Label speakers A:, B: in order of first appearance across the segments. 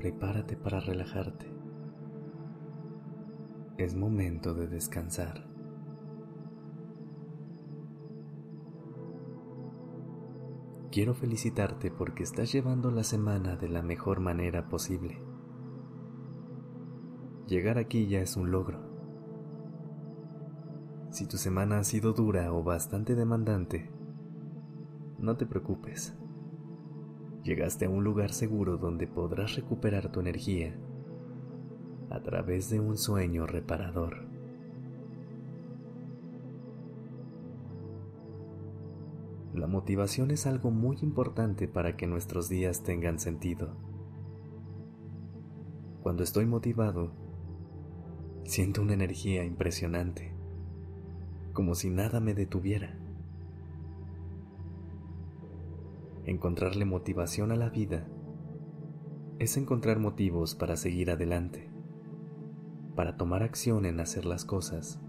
A: Prepárate para relajarte. Es momento de descansar. Quiero felicitarte porque estás llevando la semana de la mejor manera posible. Llegar aquí ya es un logro. Si tu semana ha sido dura o bastante demandante, no te preocupes. Llegaste a un lugar seguro donde podrás recuperar tu energía a través de un sueño reparador. La motivación es algo muy importante para que nuestros días tengan sentido. Cuando estoy motivado, siento una energía impresionante, como si nada me detuviera. Encontrarle motivación a la vida es encontrar motivos para seguir adelante, para tomar acción en hacer las cosas,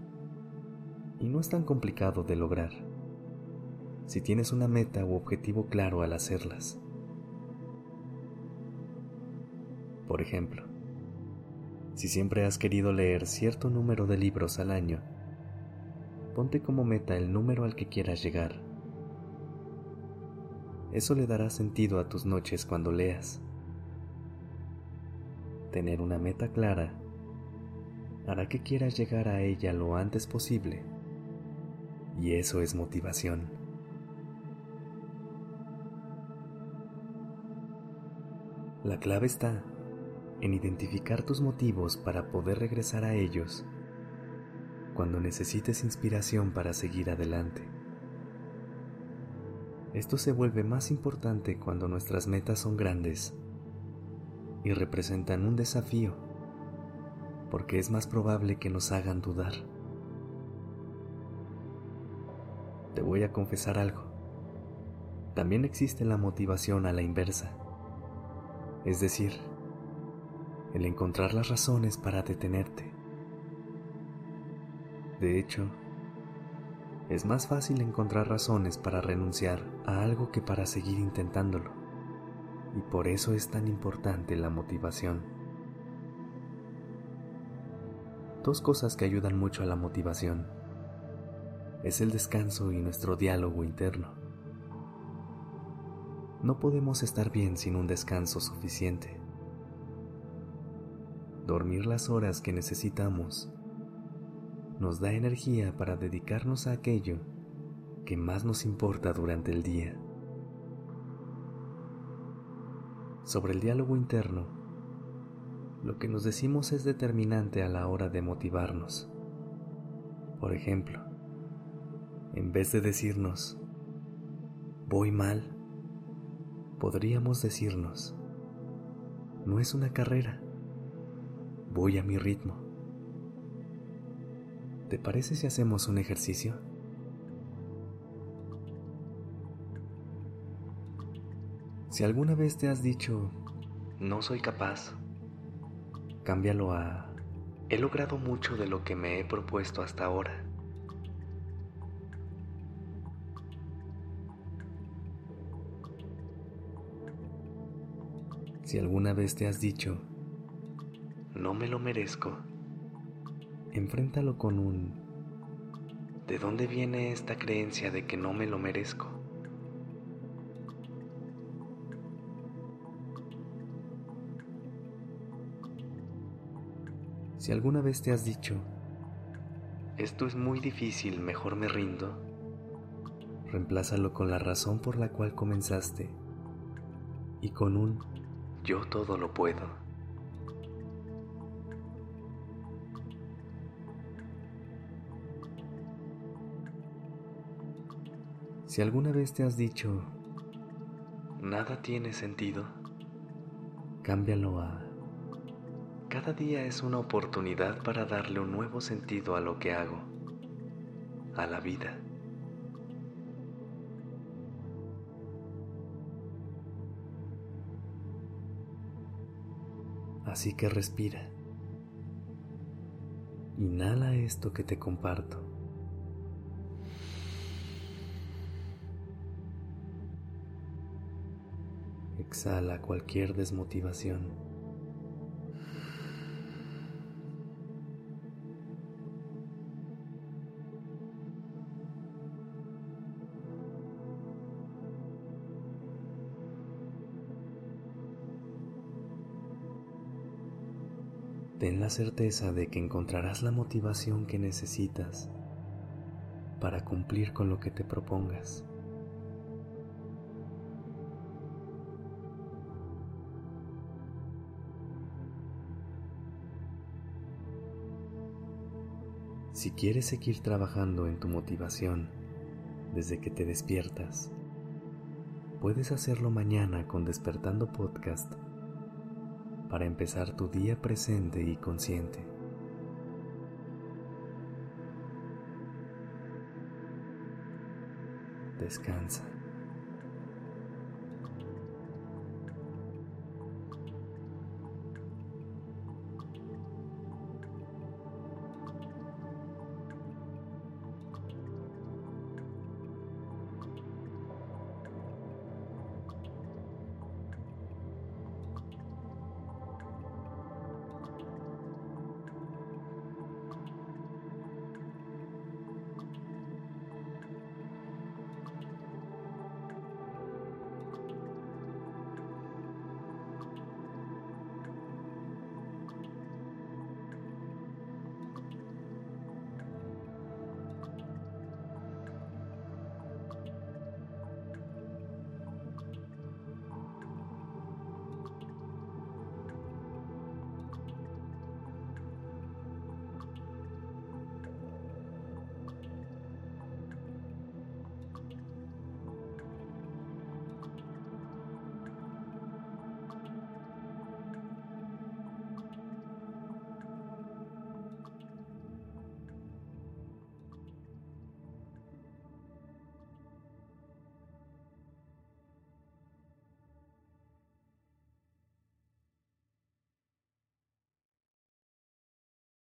A: y no es tan complicado de lograr si tienes una meta u objetivo claro al hacerlas. Por ejemplo, si siempre has querido leer cierto número de libros al año, ponte como meta el número al que quieras llegar. Eso le dará sentido a tus noches cuando leas. Tener una meta clara hará que quieras llegar a ella lo antes posible, y eso es motivación. La clave está en identificar tus motivos para poder regresar a ellos cuando necesites inspiración para seguir adelante. Esto se vuelve más importante cuando nuestras metas son grandes y representan un desafío, porque es más probable que nos hagan dudar. Te voy a confesar algo. También existe la motivación a la inversa es decir, el encontrar las razones para detenerte. De hecho, es más fácil encontrar razones para renunciar a algo que para seguir intentándolo, y por eso es tan importante la motivación. Dos cosas que ayudan mucho a la motivación es el descanso y nuestro diálogo interno. No podemos estar bien sin un descanso suficiente. Dormir las horas que necesitamos nos da energía para dedicarnos a aquello que más nos importa durante el día. Sobre el diálogo interno, lo que nos decimos es determinante a la hora de motivarnos. Por ejemplo, en vez de decirnos, voy mal, podríamos decirnos, no es una carrera, voy a mi ritmo. ¿Te parece si hacemos un ejercicio? Si alguna vez te has dicho, no soy capaz, cámbialo a, he logrado mucho de lo que me he propuesto hasta ahora. Si alguna vez te has dicho, no me lo merezco, enfréntalo con un, ¿de dónde viene esta creencia de que no me lo merezco? Si alguna vez te has dicho, esto es muy difícil, mejor me rindo, reemplázalo con la razón por la cual comenzaste y con un yo todo lo puedo. Si alguna vez te has dicho, nada tiene sentido, cámbialo a, cada día es una oportunidad para darle un nuevo sentido a lo que hago, a la vida. Así que respira. Inhala esto que te comparto. Exhala cualquier desmotivación. Ten la certeza de que encontrarás la motivación que necesitas para cumplir con lo que te propongas. Si quieres seguir trabajando en tu motivación desde que te despiertas, puedes hacerlo mañana con Despertando Podcast para empezar tu día presente y consciente. Descansa.